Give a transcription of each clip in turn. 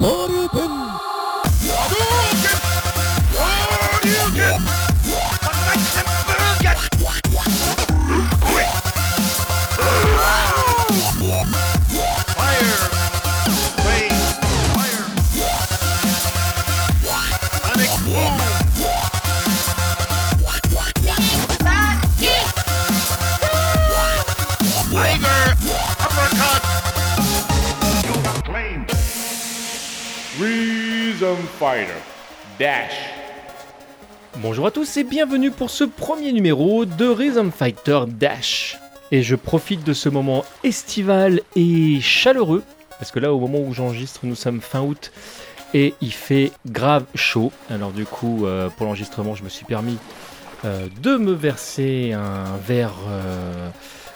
Or Dash. Bonjour à tous et bienvenue pour ce premier numéro de Rhythm Fighter Dash. Et je profite de ce moment estival et chaleureux, parce que là au moment où j'enregistre nous sommes fin août et il fait grave chaud. Alors du coup euh, pour l'enregistrement je me suis permis euh, de me verser un verre euh,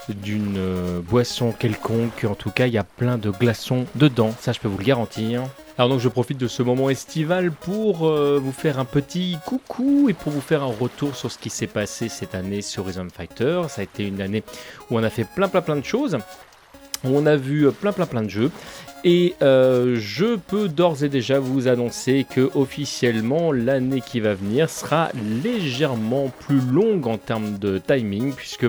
d'une boisson quelconque. En tout cas il y a plein de glaçons dedans, ça je peux vous le garantir. Alors donc je profite de ce moment estival pour euh, vous faire un petit coucou et pour vous faire un retour sur ce qui s'est passé cette année sur Rhythm Fighter. Ça a été une année où on a fait plein plein plein de choses. On a vu plein plein plein de jeux. Et euh, je peux d'ores et déjà vous annoncer que officiellement l'année qui va venir sera légèrement plus longue en termes de timing puisque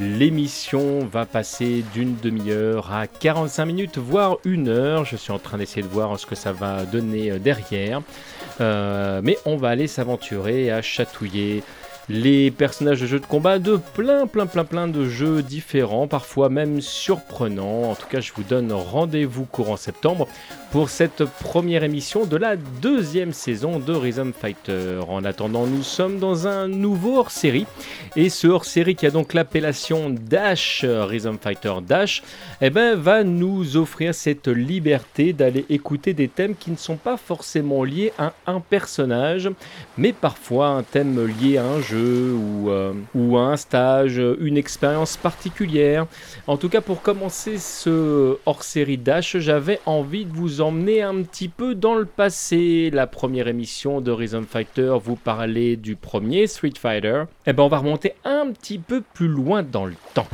L'émission va passer d'une demi-heure à 45 minutes, voire une heure. Je suis en train d'essayer de voir ce que ça va donner euh, derrière. Euh, mais on va aller s'aventurer à chatouiller les personnages de jeux de combat de plein plein plein plein de jeux différents, parfois même surprenants. En tout cas, je vous donne rendez-vous courant septembre pour cette première émission de la deuxième saison de Rhythm Fighter. En attendant, nous sommes dans un nouveau hors-série. Et ce hors-série qui a donc l'appellation Dash, Rhythm Fighter Dash, eh ben, va nous offrir cette liberté d'aller écouter des thèmes qui ne sont pas forcément liés à un personnage, mais parfois un thème lié à un jeu ou, euh, ou un stage, une expérience particulière. En tout cas, pour commencer ce hors-série Dash, j'avais envie de vous emmener un petit peu dans le passé. La première émission de Rhythm Fighter vous parlait du premier Street Fighter. Eh ben on va remonter un petit peu plus loin dans le temps.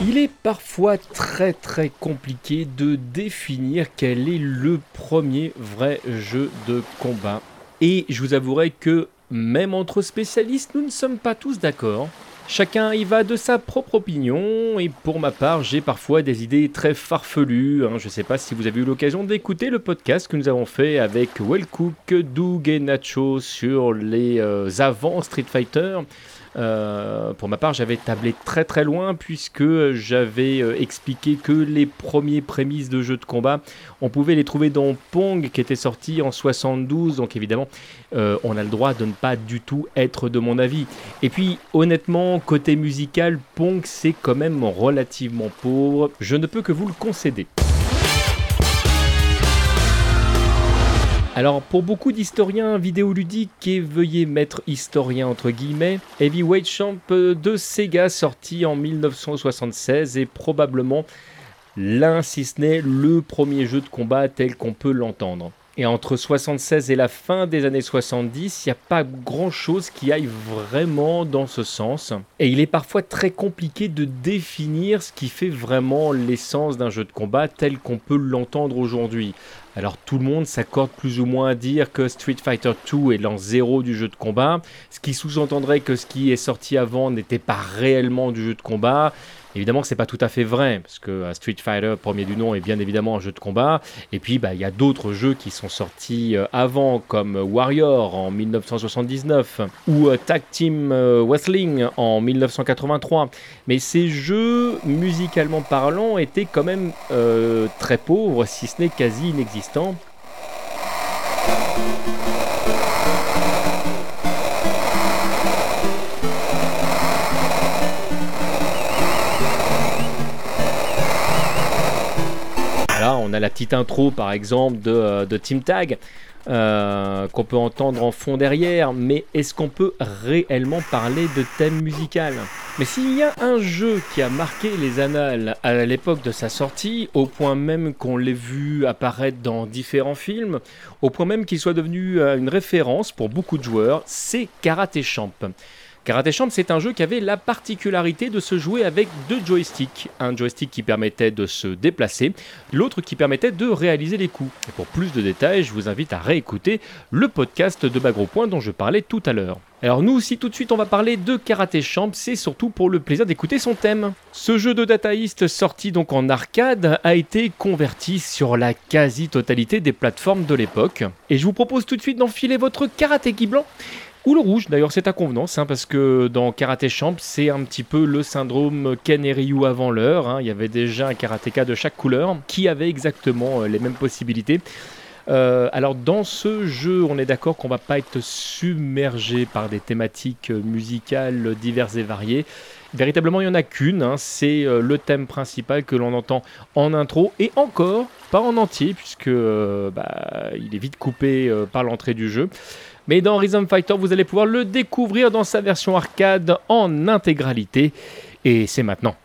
Il est parfois très très compliqué de définir quel est le premier vrai jeu de combat. Et je vous avouerai que même entre spécialistes, nous ne sommes pas tous d'accord. Chacun y va de sa propre opinion, et pour ma part, j'ai parfois des idées très farfelues. Hein. Je ne sais pas si vous avez eu l'occasion d'écouter le podcast que nous avons fait avec Wellcook, Doug et Nacho sur les euh, avant Street Fighter. Euh, pour ma part, j'avais tablé très très loin puisque j'avais euh, expliqué que les premiers prémices de jeux de combat, on pouvait les trouver dans Pong qui était sorti en 72. Donc évidemment, euh, on a le droit de ne pas du tout être de mon avis. Et puis honnêtement, côté musical, Pong c'est quand même relativement pauvre. Je ne peux que vous le concéder. Alors pour beaucoup d'historiens vidéoludiques, et veuillez mettre historien entre guillemets, Heavyweight Champ de Sega sorti en 1976 est probablement l'un si ce n'est le premier jeu de combat tel qu'on peut l'entendre. Et entre 76 et la fin des années 70, il n'y a pas grand-chose qui aille vraiment dans ce sens. Et il est parfois très compliqué de définir ce qui fait vraiment l'essence d'un jeu de combat tel qu'on peut l'entendre aujourd'hui. Alors tout le monde s'accorde plus ou moins à dire que Street Fighter 2 est l'an zéro du jeu de combat, ce qui sous-entendrait que ce qui est sorti avant n'était pas réellement du jeu de combat, Évidemment que c'est pas tout à fait vrai, parce que euh, Street Fighter, premier du nom, est bien évidemment un jeu de combat. Et puis, bah, il y a d'autres jeux qui sont sortis euh, avant, comme Warrior en 1979 ou euh, Tag Team Wrestling en 1983. Mais ces jeux, musicalement parlant, étaient quand même très pauvres, si ce n'est quasi inexistants. La petite intro par exemple de, euh, Team Tag. Euh, qu'on peut entendre en fond derrière, mais est-ce qu'on peut réellement parler de thème musical? Mais s'il y a un jeu qui a marqué les annales à l'époque de sa sortie, au point même qu'on l'ait vu apparaître dans différents films, au point même qu'il soit devenu euh, une référence pour beaucoup de joueurs, c'est Karate Champ. Karate Champ, c'est un jeu qui avait la particularité de se jouer avec deux joysticks. Un joystick qui permettait de se déplacer, l'autre qui permettait de réaliser les coups. Et pour plus de détails, je vous invite à réécouter le podcast de Bagro Point dont je parlais tout à l'heure. Alors nous aussi tout de suite on va parler de Karate Champ, c'est surtout pour le plaisir d'écouter son thème. Ce jeu de Data East sorti donc en arcade a été converti sur la quasi-totalité des plateformes de l'époque. Et je vous propose tout de suite d'enfiler votre karaté blanc ou le rouge, d'ailleurs c'est à convenance, parce que dans Karate Champ, c'est un petit peu le syndrome Ken et Ryu avant l'heure. hein. Il y avait déjà un karatéka de chaque couleur qui avait exactement euh, les mêmes possibilités. Euh, alors dans ce jeu, on est d'accord qu'on va pas être submergé par des thématiques musicales diverses et variées. Véritablement, il n'y en a qu'une, hein, c'est euh, le thème principal que l'on entend en intro, et encore, pas en entier, puisque euh, bah, il est vite coupé euh, par l'entrée du jeu. Mais dans Rhythm Fighter, vous allez pouvoir le découvrir dans sa version arcade en intégralité, et c'est maintenant.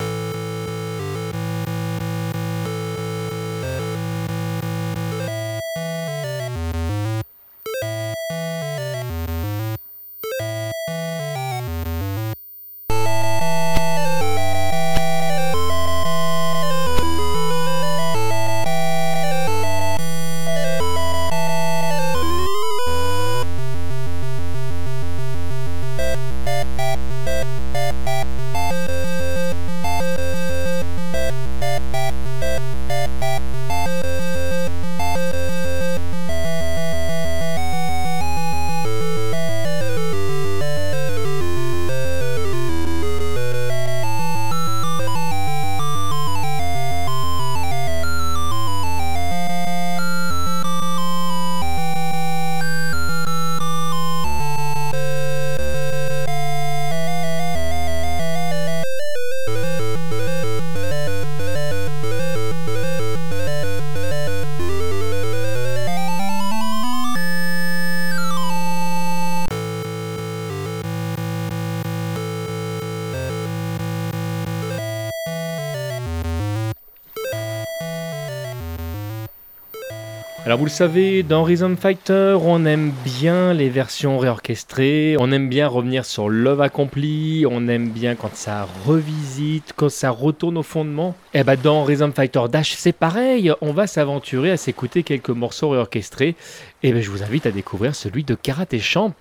Alors vous le savez, dans Rhythm Fighter, on aime bien les versions réorchestrées, on aime bien revenir sur l'œuvre accomplie, on aime bien quand ça revisite, quand ça retourne au fondement. Et bah dans Rhythm Fighter Dash, c'est pareil, on va s'aventurer à s'écouter quelques morceaux réorchestrés. Et ben je vous invite à découvrir celui de Karate Champ.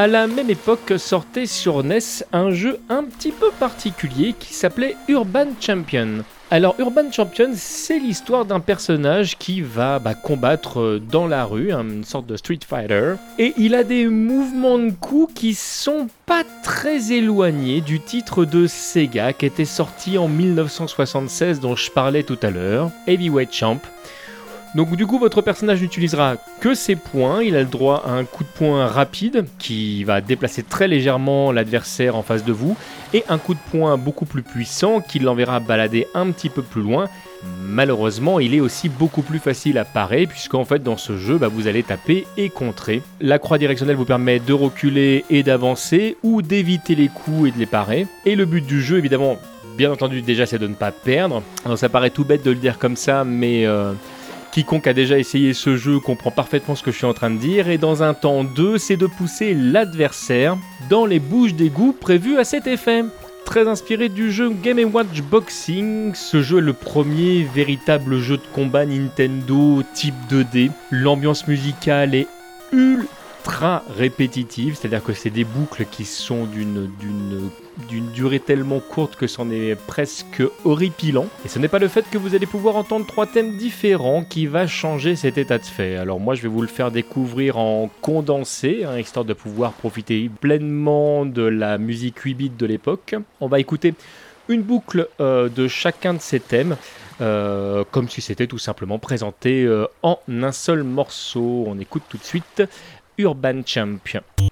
À la même époque sortait sur NES un jeu un petit peu particulier qui s'appelait Urban Champion. Alors Urban Champion, c'est l'histoire d'un personnage qui va bah, combattre euh, dans la rue, hein, une sorte de Street Fighter, et il a des mouvements de coups qui sont pas très éloignés du titre de Sega qui était sorti en 1976 dont je parlais tout à l'heure, Heavyweight Champ. Donc du coup votre personnage n'utilisera que ses points, il a le droit à un coup de poing rapide qui va déplacer très légèrement l'adversaire en face de vous et un coup de poing beaucoup plus puissant qui l'enverra balader un petit peu plus loin Malheureusement, il est aussi beaucoup plus facile à parer, puisqu'en fait, dans ce jeu, bah, vous allez taper et contrer. La croix directionnelle vous permet de reculer et d'avancer, ou d'éviter les coups et de les parer. Et le but du jeu, évidemment, bien entendu, déjà, c'est de ne pas perdre. Alors, ça paraît tout bête de le dire comme ça, mais. euh, Quiconque a déjà essayé ce jeu comprend parfaitement ce que je suis en train de dire, et dans un temps 2, c'est de pousser l'adversaire dans les bouches d'égout prévues à cet effet. Très inspiré du jeu Game Watch Boxing, ce jeu est le premier véritable jeu de combat Nintendo type 2D. L'ambiance musicale est ultra répétitive, c'est-à-dire que c'est des boucles qui sont d'une durée tellement courte que c'en est presque horripilant. Et ce n'est pas le fait que vous allez pouvoir entendre trois thèmes différents qui va changer cet état de fait. Alors moi je vais vous le faire découvrir en condensé, hein, histoire de pouvoir profiter pleinement de la musique 8 bits de l'époque. On va écouter une boucle euh, de chacun de ces thèmes. euh, comme si c'était tout simplement présenté euh, en un seul morceau. On écoute tout de suite Urban Champion.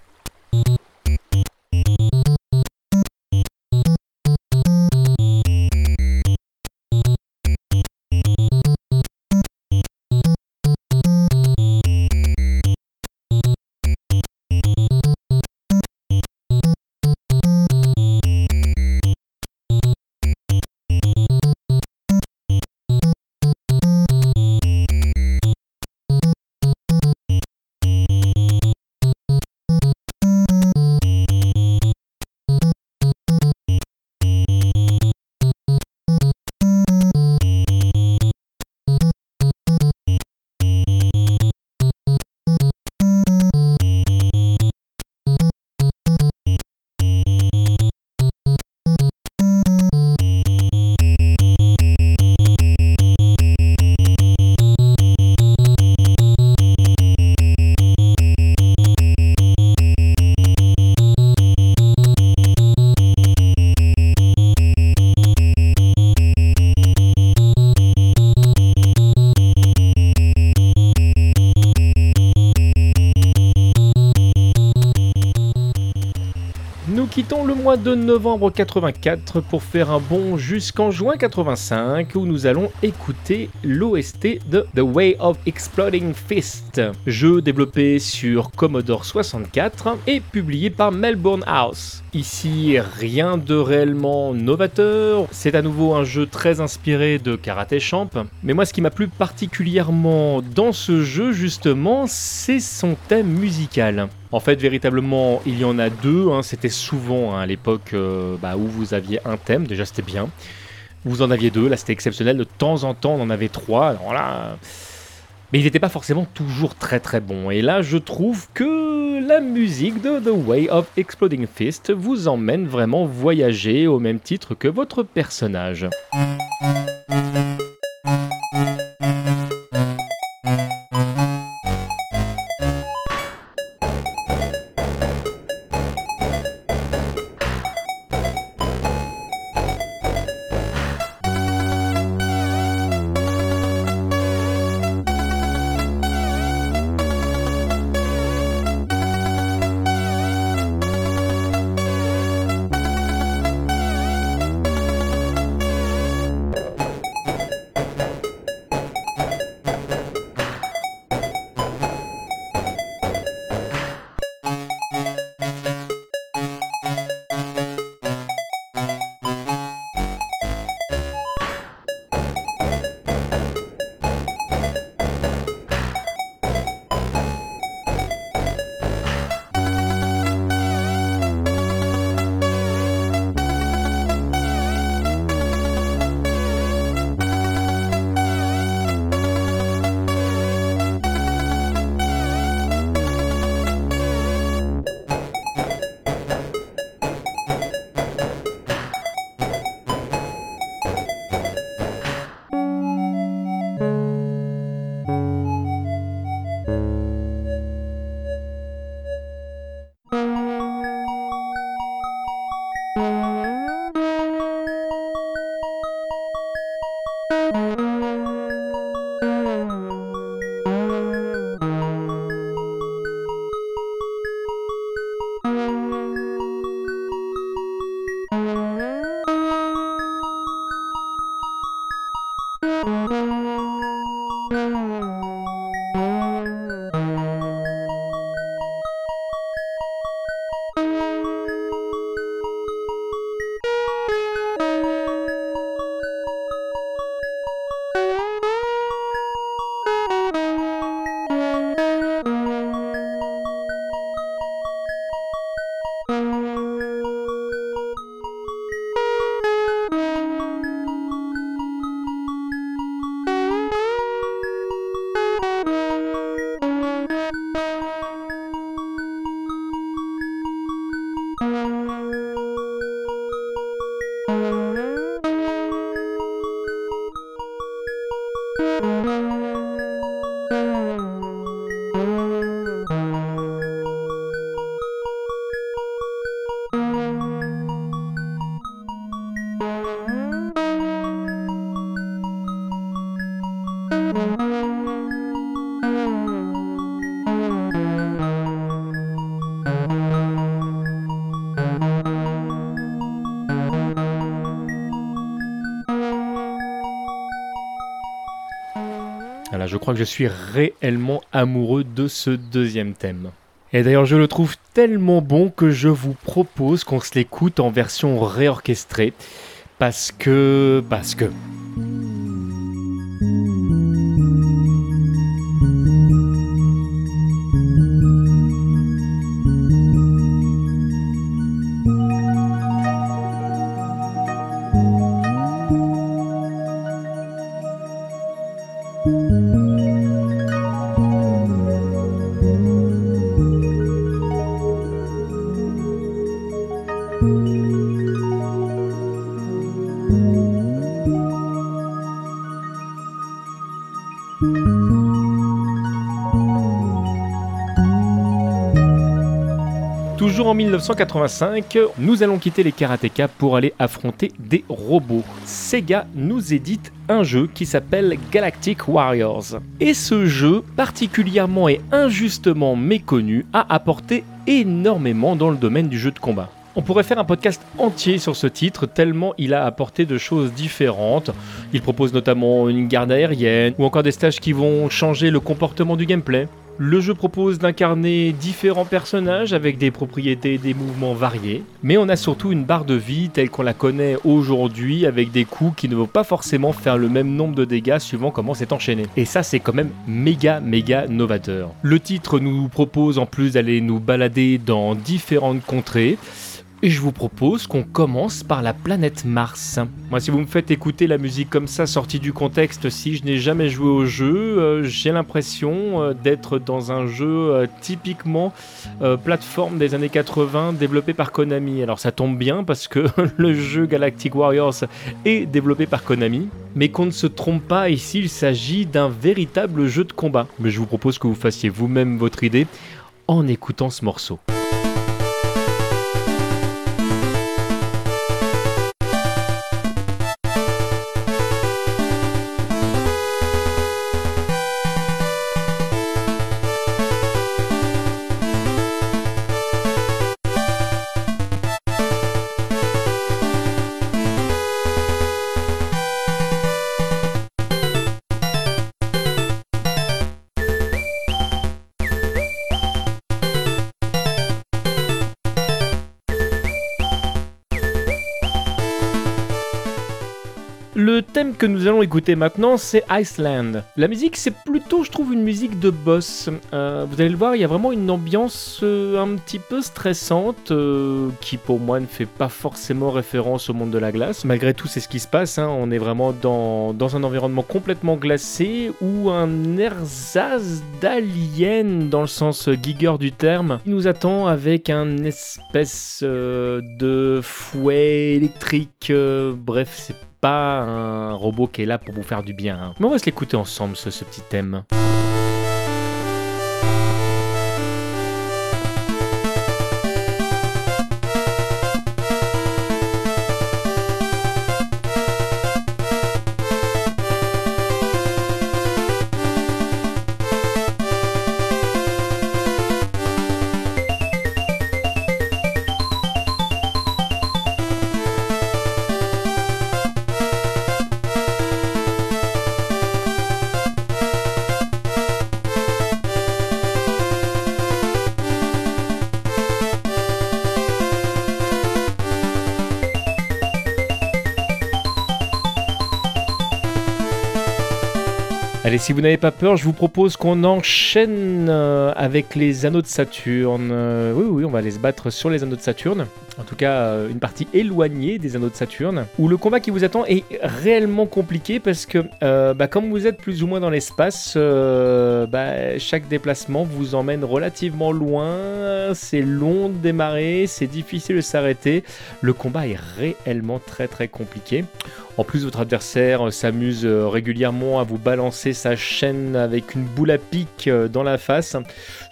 Novembre 84 pour faire un bond jusqu'en juin 85 où nous allons écouter l'OST de The Way of Exploding Fist, jeu développé sur Commodore 64 et publié par Melbourne House. Ici, rien de réellement novateur, c'est à nouveau un jeu très inspiré de Karate Champ, mais moi ce qui m'a plu particulièrement dans ce jeu justement, c'est son thème musical. En fait, véritablement, il y en a deux. hein. C'était souvent hein, à l'époque euh, bah, où vous aviez un thème. Déjà, c'était bien. Vous en aviez deux. Là, c'était exceptionnel. De temps en temps, on en avait trois. Mais il n'était pas forcément toujours très très bon. Et là, je trouve que la musique de The Way of Exploding Fist vous emmène vraiment voyager au même titre que votre personnage. Crois que je suis réellement amoureux de ce deuxième thème. Et d'ailleurs, je le trouve tellement bon que je vous propose qu'on se l'écoute en version réorchestrée. Parce que. Parce que. 1985, nous allons quitter les karatékas pour aller affronter des robots. Sega nous édite un jeu qui s'appelle Galactic Warriors. Et ce jeu, particulièrement et injustement méconnu, a apporté énormément dans le domaine du jeu de combat. On pourrait faire un podcast entier sur ce titre, tellement il a apporté de choses différentes. Il propose notamment une garde aérienne, ou encore des stages qui vont changer le comportement du gameplay. Le jeu propose d'incarner différents personnages avec des propriétés et des mouvements variés, mais on a surtout une barre de vie telle qu'on la connaît aujourd'hui avec des coups qui ne vont pas forcément faire le même nombre de dégâts suivant comment c'est enchaîné. Et ça c'est quand même méga méga novateur. Le titre nous propose en plus d'aller nous balader dans différentes contrées. Et je vous propose qu'on commence par la planète Mars. Moi, si vous me faites écouter la musique comme ça, sortie du contexte, si je n'ai jamais joué au jeu, euh, j'ai l'impression euh, d'être dans un jeu euh, typiquement plateforme des années 80 développé par Konami. Alors ça tombe bien parce que le jeu Galactic Warriors est développé par Konami. Mais qu'on ne se trompe pas, ici il s'agit d'un véritable jeu de combat. Mais je vous propose que vous fassiez vous-même votre idée en écoutant ce morceau. Que nous allons écouter maintenant, c'est Iceland. La musique, c'est plutôt, je trouve, une musique de boss. Euh, vous allez le voir, il y a vraiment une ambiance euh, un petit peu stressante, euh, qui pour moi ne fait pas forcément référence au monde de la glace. Malgré tout, c'est ce qui se passe. hein. On est vraiment dans, dans un environnement complètement glacé, ou un ersatz d'alien, dans le sens giger du terme, nous attend avec un espèce de fouet électrique. bref, c'est pas un robot qui est là pour vous faire du bien. hein. Mais on va se l'écouter ensemble, ce, ce petit thème. Allez, si vous n'avez pas peur, je vous propose qu'on enchaîne euh, avec les anneaux de Saturne. Euh, oui, oui, on va aller se battre sur les anneaux de Saturne. En tout cas, euh, une partie éloignée des anneaux de Saturne. Où le combat qui vous attend est réellement compliqué parce que, euh, bah, comme vous êtes plus ou moins dans l'espace, euh, bah, chaque déplacement vous emmène relativement loin. C'est long de démarrer, c'est difficile de s'arrêter. Le combat est réellement très très compliqué. En plus, votre adversaire s'amuse régulièrement à vous balancer sa chaîne avec une boule à pic dans la face.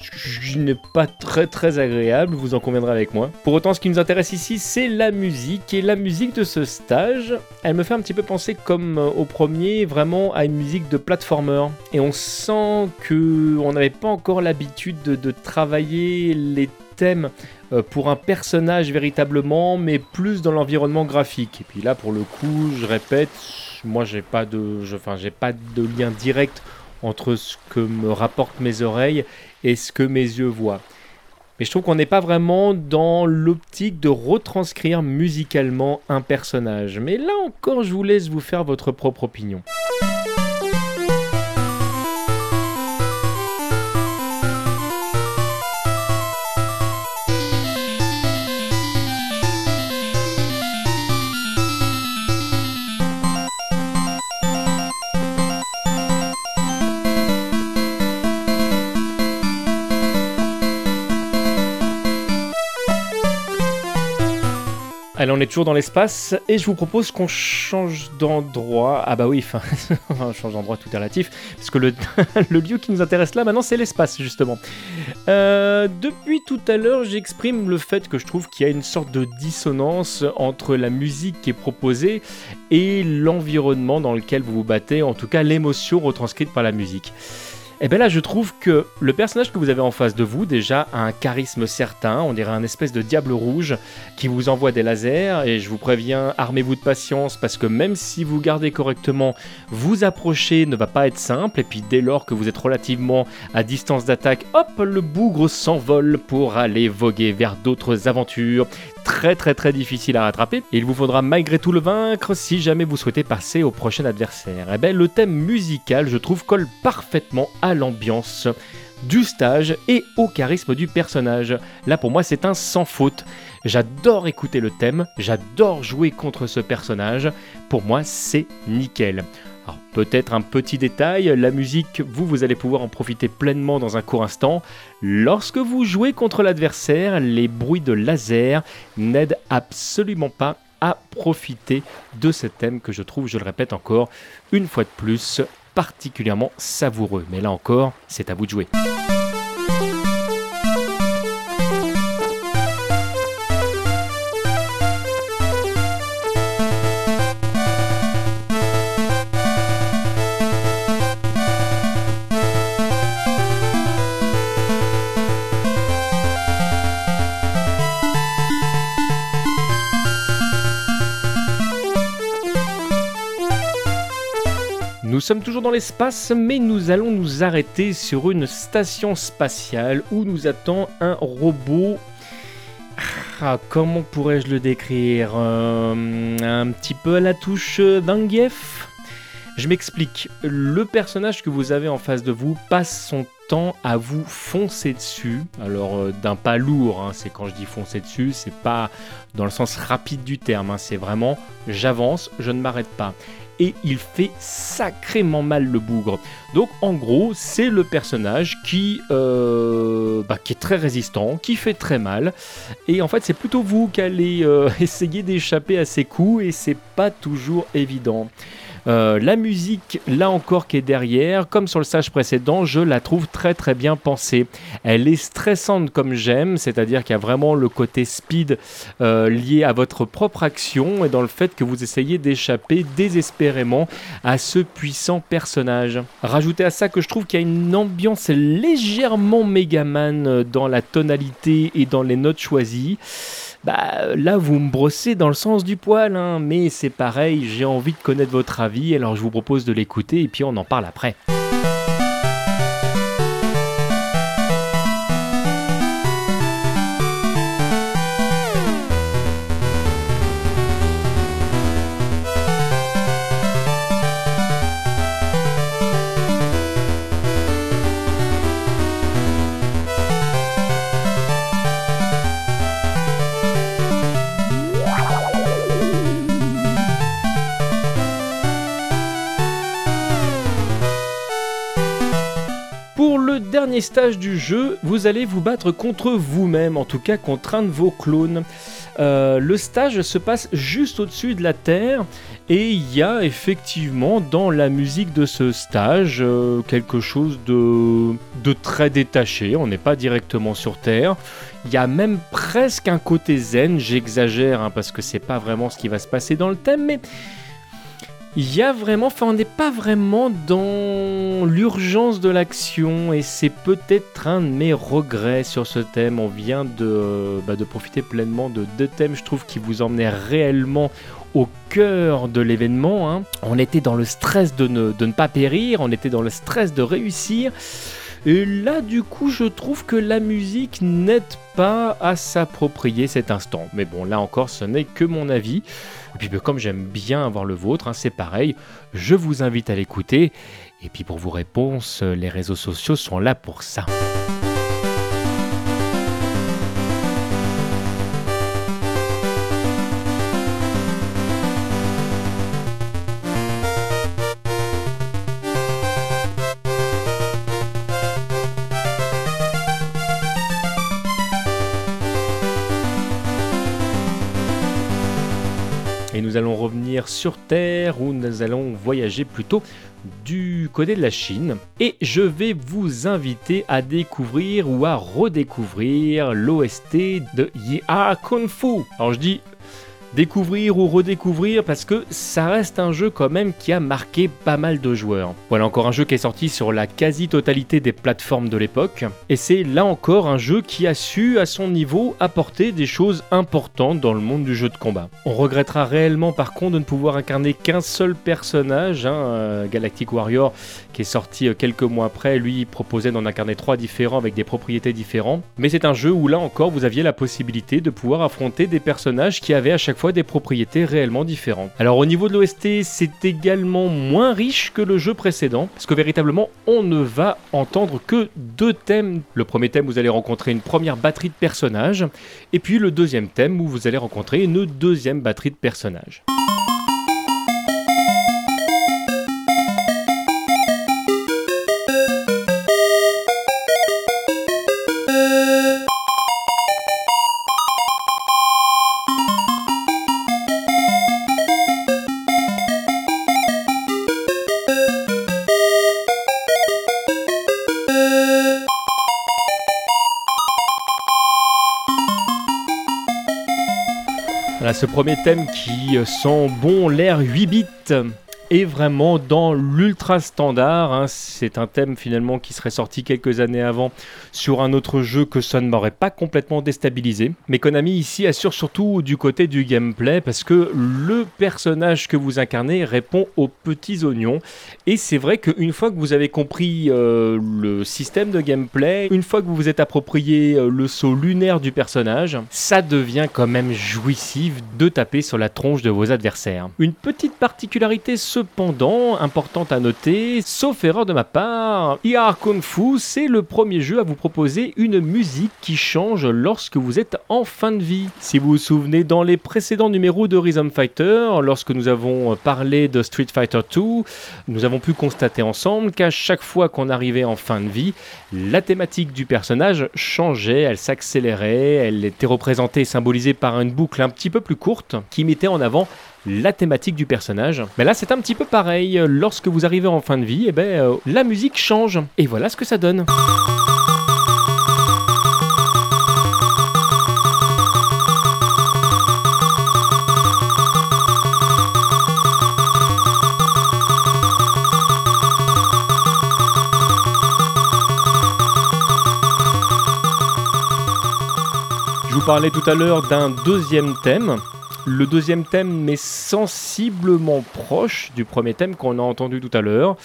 Ce qui n'est pas très très agréable, vous en conviendrez avec moi. Pour autant, ce qui nous intéresse ici, c'est la musique. Et la musique de ce stage, elle me fait un petit peu penser comme euh, au premier, vraiment à une musique de platformer. Et on sent que on n'avait pas encore l'habitude de, travailler les thèmes euh, pour un personnage véritablement, mais plus dans l'environnement graphique. Et puis là, pour le coup, je répète, moi j'ai pas de, je- enfin j'ai pas de lien direct entre ce que me rapportent mes oreilles et ce que mes yeux voient. Mais je trouve qu'on n'est pas vraiment dans l'optique de retranscrire musicalement un personnage. Mais là encore, je vous laisse vous faire votre propre opinion. On est toujours dans l'espace et je vous propose qu'on change d'endroit. Ah bah oui, enfin, on change d'endroit, tout est relatif. Parce que le, le lieu qui nous intéresse là maintenant, c'est l'espace, justement. Euh, depuis tout à l'heure, j'exprime le fait que je trouve qu'il y a une sorte de dissonance entre la musique qui est proposée et l'environnement dans lequel vous vous battez, en tout cas l'émotion retranscrite par la musique. Et bien là, je trouve que le personnage que vous avez en face de vous, déjà, a un charisme certain, on dirait un espèce de diable rouge qui vous envoie des lasers, et je vous préviens, armez-vous de patience, parce que même si vous gardez correctement, vous approcher ne va pas être simple, et puis dès lors que vous êtes relativement à distance d'attaque, hop, le bougre s'envole pour aller voguer vers d'autres aventures, très très très difficile à rattraper. Il vous faudra malgré tout le vaincre si jamais vous souhaitez passer au prochain adversaire. Et ben le thème musical, je trouve, colle parfaitement à l'ambiance du stage et au charisme du personnage. Là pour moi c'est un sans faute. J'adore écouter le thème, j'adore jouer contre ce personnage. Pour moi c'est nickel. Alors peut-être un petit détail, la musique, vous, vous allez pouvoir en profiter pleinement dans un court instant. Lorsque vous jouez contre l'adversaire, les bruits de laser n'aident absolument pas à profiter de ce thème que je trouve, je le répète encore, une fois de plus, particulièrement savoureux. Mais là encore, c'est à vous de jouer. Sommes toujours dans l'espace, mais nous allons nous arrêter sur une station spatiale où nous attend un robot. Ah, comment pourrais-je le décrire Euh, Un petit peu à la touche Zangief Je m'explique. Le personnage que vous avez en face de vous passe son temps à vous foncer dessus. Alors, euh, d'un pas lourd, hein, c'est quand je dis foncer dessus, c'est pas dans le sens rapide du terme, hein, c'est vraiment j'avance, je ne m'arrête pas et il fait sacrément mal le bougre. Donc en gros, c'est le personnage qui, euh, bah, qui est très résistant, qui fait très mal, et en fait c'est plutôt vous qui allez euh, essayer d'échapper à ses coups, et c'est pas toujours évident. Euh, la musique, là encore, qui est derrière, comme sur le stage précédent, je la trouve très très bien pensée. Elle est stressante comme j'aime, c'est-à-dire qu'il y a vraiment le côté speed euh, lié à votre propre action et dans le fait que vous essayez d'échapper désespérément à ce puissant personnage. Rajoutez à ça que je trouve qu'il y a une ambiance légèrement Megaman euh, dans la tonalité et dans les notes choisies. Bah là vous me brossez dans le sens du poil, hein, mais c'est pareil, j'ai envie de connaître votre avis, alors je vous propose de l'écouter et puis on en parle après. Stage du jeu, vous allez vous battre contre vous-même, en tout cas contre un de vos clones. Euh, le stage se passe juste au-dessus de la Terre et il y a effectivement dans la musique de ce stage euh, quelque chose de, de très détaché. On n'est pas directement sur Terre. Il y a même presque un côté zen, j'exagère hein, parce que c'est pas vraiment ce qui va se passer dans le thème, mais il y a vraiment, enfin on n'est pas vraiment dans l'urgence de l'action et c'est peut-être un de mes regrets sur ce thème. On vient de, bah, profiter pleinement de deux thèmes, je trouve, qui vous emmenaient réellement au cœur de l'événement. Hein. On était dans le stress de ne pas périr, on était dans le stress de réussir. Et là, du coup, je trouve que la musique n'aide pas à s'approprier cet instant. Mais bon, là encore, ce n'est que mon avis. Et puis, bah, comme j'aime bien avoir le vôtre, hein, c'est pareil. Je vous invite à l'écouter. Et puis, pour vos réponses, les réseaux sociaux sont là pour ça. Sur Terre où nous allons voyager plutôt du côté de la Chine. Et je vais vous inviter à découvrir ou à redécouvrir l'OST de Ya Kung Fu. Alors je dis découvrir ou redécouvrir parce que ça reste un jeu quand même qui a marqué pas mal de joueurs. Voilà encore un jeu qui est sorti sur la quasi-totalité des plateformes de l'époque et c'est là encore un jeu qui a su à son niveau apporter des choses importantes dans le monde du jeu de combat. On regrettera réellement par contre de ne pouvoir incarner qu'un seul personnage, hein, euh, Galactic Warrior qui est sorti euh, quelques mois après, lui proposait d'en incarner trois différents avec des propriétés différentes. Mais c'est un jeu où là encore vous aviez la possibilité de pouvoir affronter des personnages qui avaient à chaque fois des propriétés réellement différentes. Alors au niveau de l'OST, c'est également moins riche que le jeu précédent, parce que véritablement on ne va entendre que deux thèmes. Le premier thème, vous allez rencontrer une première batterie de personnages, et puis le deuxième thème où vous allez rencontrer une deuxième batterie de personnages. Ce premier thème qui sent bon l'air 8 bits est vraiment dans l'ultra standard. hein. C'est un thème finalement qui serait sorti quelques années avant sur un autre jeu que ça ne m'aurait pas complètement déstabilisé. Mais Konami ici assure surtout du côté du gameplay parce que le personnage que vous incarnez répond aux petits oignons. Et c'est vrai qu'une fois que vous avez compris euh, le système de gameplay, une fois que vous vous êtes approprié euh, le saut lunaire du personnage, ça devient quand même jouissif de taper sur la tronche de vos adversaires. Une petite particularité cependant importante à noter, sauf erreur de ma part, IR Kung Fu, c'est le premier jeu à vous proposer une musique qui change lorsque vous êtes en fin de vie. Si vous vous souvenez, dans les précédents numéros de Rhythm Fighter, lorsque nous avons parlé de Street Fighter 2, nous avons pu constater ensemble qu'à chaque fois qu'on arrivait en fin de vie, la thématique du personnage changeait, elle s'accélérait, elle était représentée et symbolisée par une boucle un petit peu plus courte qui mettait en avant la thématique du personnage. Mais là, c'est un petit peu pareil. Lorsque vous arrivez en fin de vie, eh ben, euh, la musique change. Et voilà ce que ça donne. Je vous parlais tout à l'heure d'un deuxième thème. Le deuxième thème est sensiblement proche du premier thème qu'on a entendu tout à l'heure.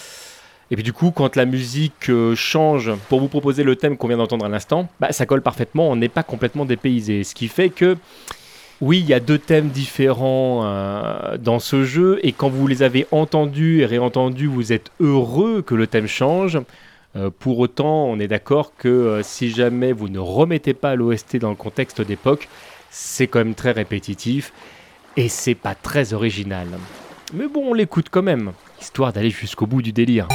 Et puis du coup, quand la musique euh, change pour vous proposer le thème qu'on vient d'entendre à l'instant, bah, ça colle parfaitement, on n'est pas complètement dépaysé. Ce qui fait que, oui, il y a deux thèmes différents euh, dans ce jeu, et quand vous les avez entendus et réentendus, vous êtes heureux que le thème change. Euh, pour autant, on est d'accord que si jamais vous ne remettez pas l'OST dans le contexte d'époque, c'est quand même très répétitif et c'est pas très original. Mais bon, on l'écoute quand même, histoire d'aller jusqu'au bout du délire.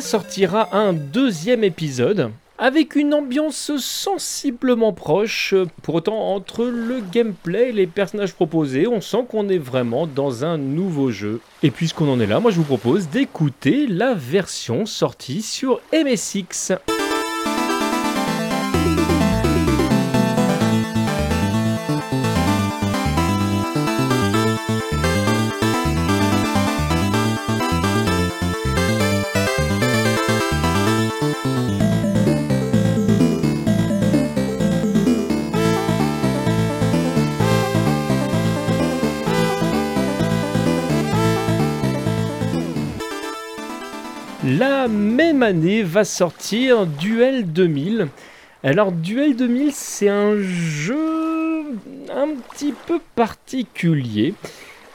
Sortira un deuxième épisode avec une ambiance sensiblement proche. Pour autant, entre le gameplay et les personnages proposés, on sent qu'on est vraiment dans un nouveau jeu. Et puisqu'on en est là, moi je vous propose d'écouter la version sortie sur MSX. Va sortir Duel 2000. Alors Duel 2000 c'est un jeu un petit peu particulier.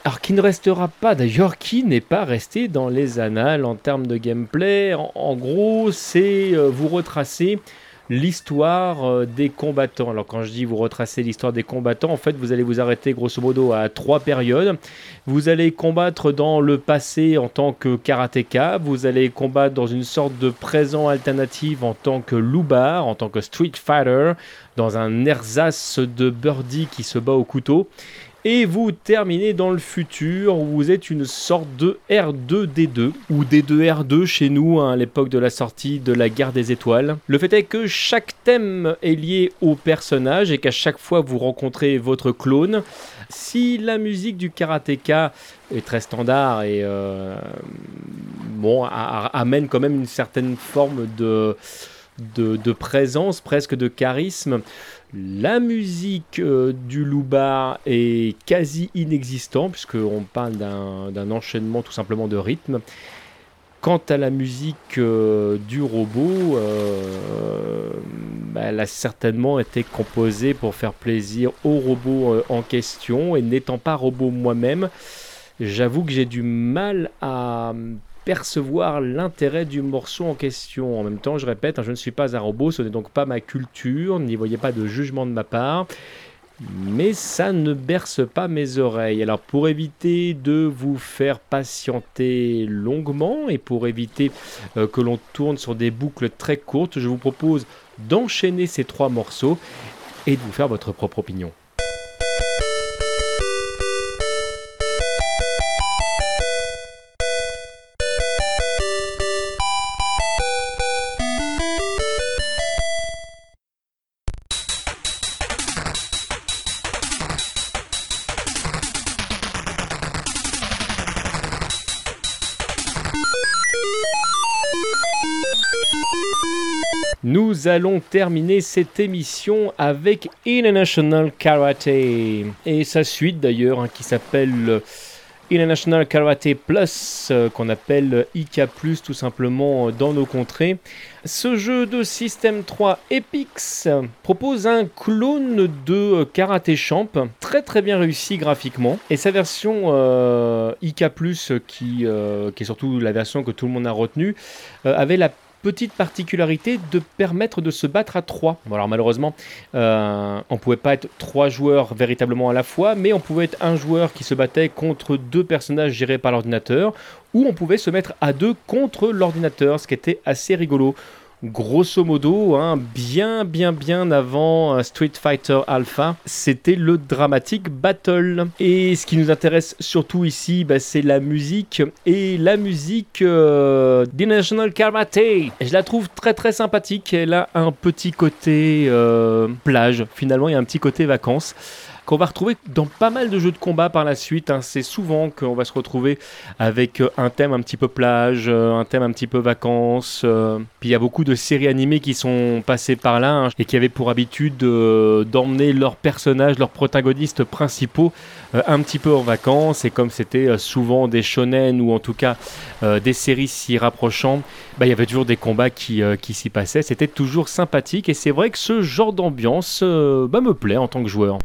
Alors qui ne restera pas d'ailleurs, qui n'est pas resté dans les annales en termes de gameplay. En, gros c'est euh, vous retracer l'histoire euh, des combattants. Alors quand je dis vous retracer l'histoire des combattants, en fait vous allez vous arrêter grosso modo à trois périodes. Vous allez combattre dans le passé en tant que karatéka, vous allez combattre dans une sorte de présent alternative en tant que loubar, en tant que street fighter, dans un ersatz de birdie qui se bat au couteau. Et vous terminez dans le futur où vous êtes une sorte de R2D2 ou D2R2 chez nous hein, à l'époque de la sortie de la guerre des étoiles. Le fait est que chaque thème est lié au personnage et qu'à chaque fois vous rencontrez votre clone. Si la musique du karatéka est très standard et euh, bon, amène quand même une certaine forme de, de présence, presque de charisme, la musique euh, du loubar est quasi inexistante, puisqu'on parle d'un enchaînement tout simplement de rythme. Quant à la musique euh, du robot, euh, bah, elle a certainement été composée pour faire plaisir au robot en question, et n'étant pas robot moi-même, j'avoue que j'ai du mal à percevoir l'intérêt du morceau en question. En même temps, je répète, hein, je ne suis pas un robot, ce n'est donc pas ma culture, n'y voyez pas de jugement de ma part. Mais ça ne berce pas mes oreilles. Alors pour éviter de vous faire patienter longuement et pour éviter euh, que l'on tourne sur des boucles très courtes, je vous propose d'enchaîner ces trois morceaux et de vous faire votre propre opinion. Nous allons terminer cette émission avec International Karate et sa suite d'ailleurs hein, qui s'appelle International Karate Plus, euh, qu'on appelle IK Plus tout simplement euh, dans nos contrées. Ce jeu de System 3 Epix propose un clone de euh, Karate Champ, très très bien réussi graphiquement. Et sa version IK Plus, qui, qui est surtout la version que tout le monde a retenue, avait la petite particularité de permettre de se battre à 3. alors malheureusement, euh, on pouvait pas être trois joueurs véritablement à la fois, mais on pouvait être un joueur qui se battait contre deux personnages gérés par l'ordinateur, ou on pouvait se mettre à deux contre l'ordinateur, ce qui était assez rigolo grosso modo, hein, bien bien bien avant euh, Street Fighter Alpha, c'était le dramatique battle. Et ce qui nous intéresse surtout ici, bah, c'est la musique et la musique euh, National Karate. Je la trouve très très sympathique. Elle a un petit côté euh, plage. Finalement, il y a un petit côté vacances qu'on va retrouver dans pas mal de jeux de combat par la suite. Hein. C'est souvent qu'on va se retrouver avec euh, un thème un petit peu plage, euh, un thème un petit peu vacances. Euh. Puis il y a beaucoup de séries animées qui sont passées par là hein, et qui avaient pour habitude d'emmener leurs personnages, leurs protagonistes principaux un petit peu en vacances. Et comme c'était souvent des shonen ou en tout cas des séries s'y rapprochant, bah, il y avait toujours des combats qui, qui s'y passaient. C'était toujours sympathique et c'est vrai que ce genre d'ambiance bah, me plaît en tant que joueur.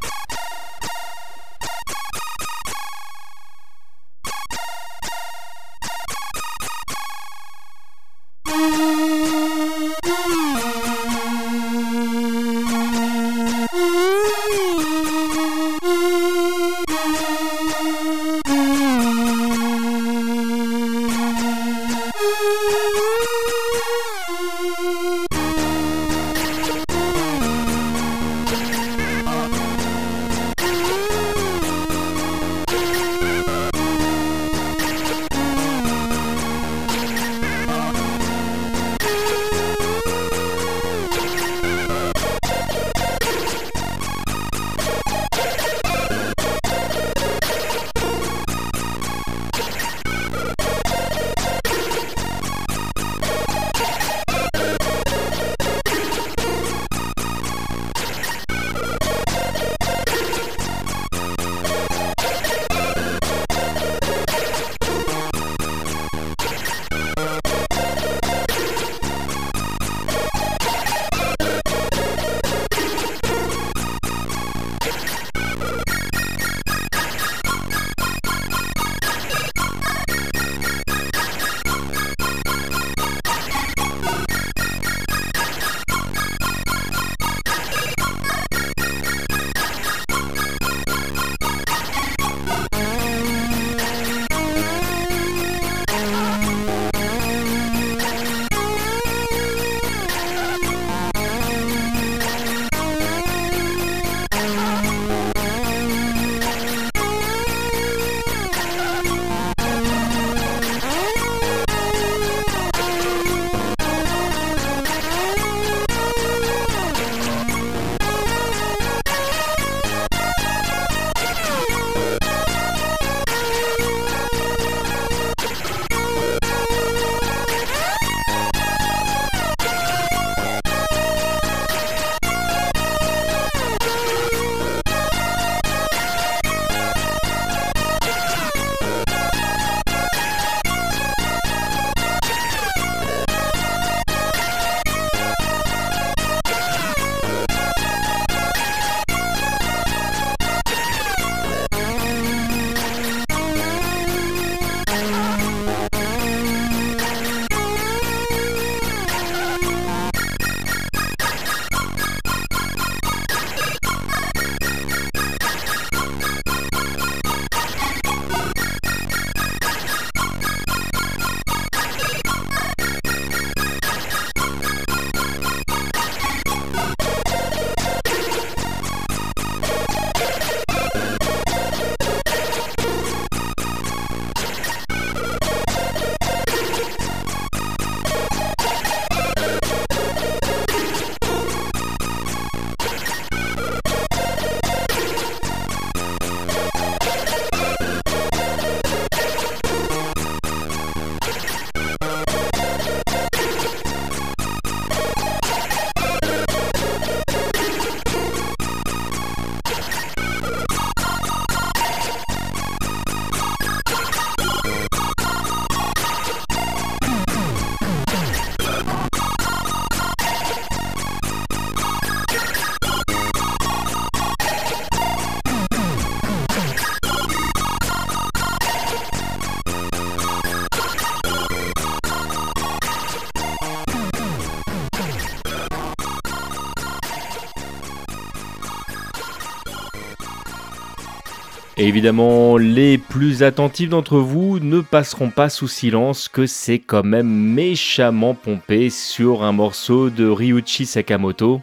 Évidemment, les plus attentifs d'entre vous ne passeront pas sous silence que c'est quand même méchamment pompé sur un morceau de Ryuichi Sakamoto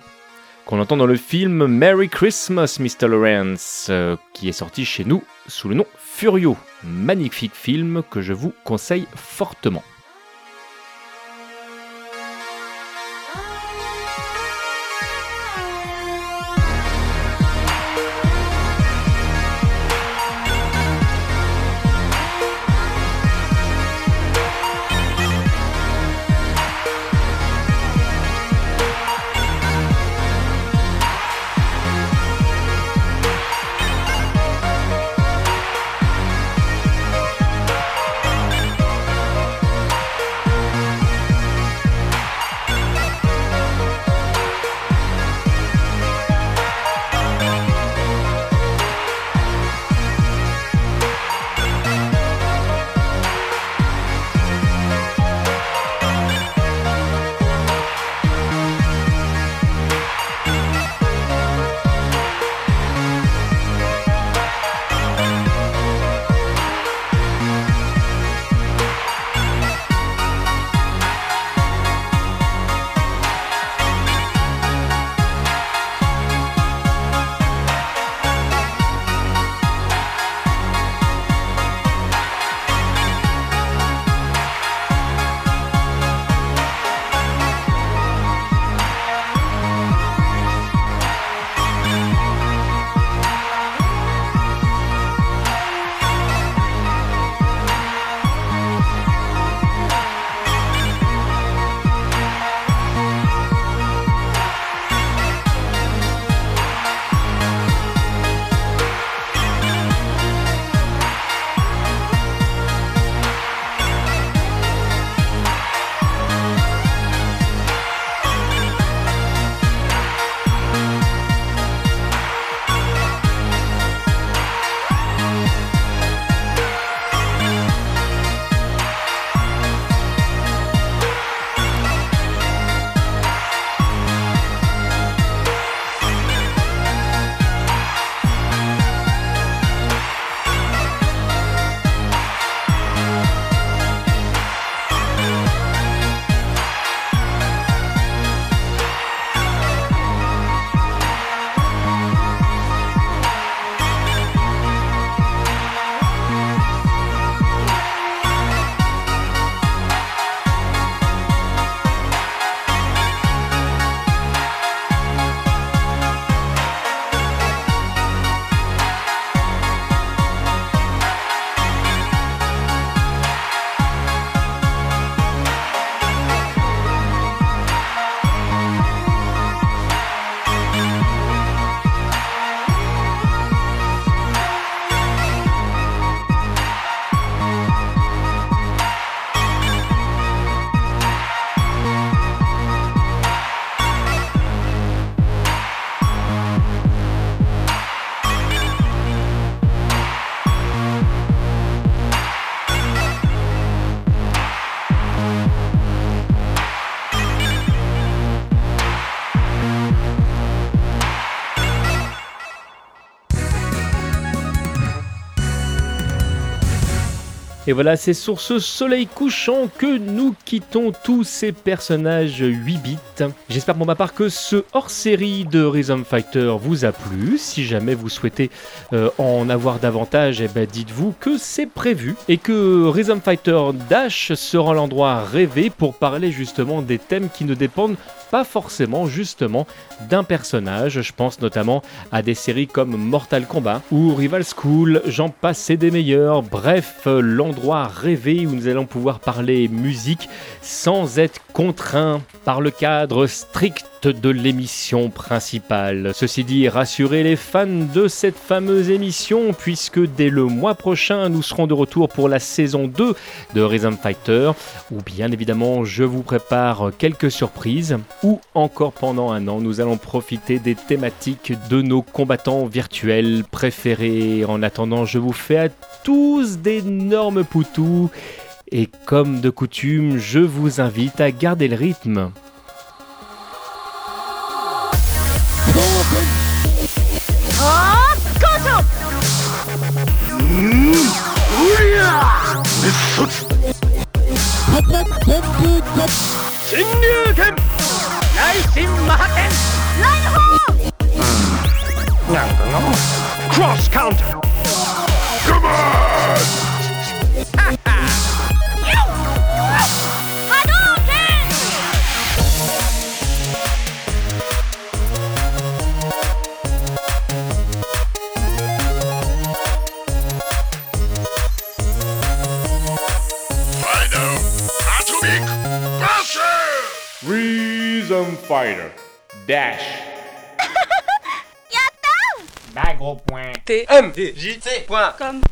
qu'on entend dans le film Merry Christmas Mr. Lawrence, euh, qui est sorti chez nous sous le nom Furio. Magnifique film que je vous conseille fortement. Et voilà, c'est sur ce soleil couchant que nous quittons tous ces personnages 8 bits. J'espère pour ma part que ce hors-série de Rhythm Fighter vous a plu. Si jamais vous souhaitez euh, en avoir davantage, eh ben dites-vous que c'est prévu et que Rhythm Fighter Dash sera l'endroit rêvé pour parler justement des thèmes qui ne dépendent pas forcément justement d'un personnage. Je pense notamment à des séries comme Mortal Kombat ou Rival School, j'en passe des meilleurs. Bref, l'endroit rêvé où nous allons pouvoir parler musique sans être contraint par le cadre strict de l'émission principale. Ceci dit, rassurez les fans de cette fameuse émission, puisque dès le mois prochain, nous serons de retour pour la saison 2 de Rhythm Fighter, où bien évidemment, je vous prépare quelques surprises, ou encore pendant un an, nous allons profiter des thématiques de nos combattants virtuels préférés. En attendant, je vous fais à tous d'énormes poutous. Et comme de coutume, je vous invite à garder le rythme. 新入拳内心魔ハテンホーなんなクロスカウンター。グマン Fighter. Dash. Ya a-t-il? Magro point. T. T. Point.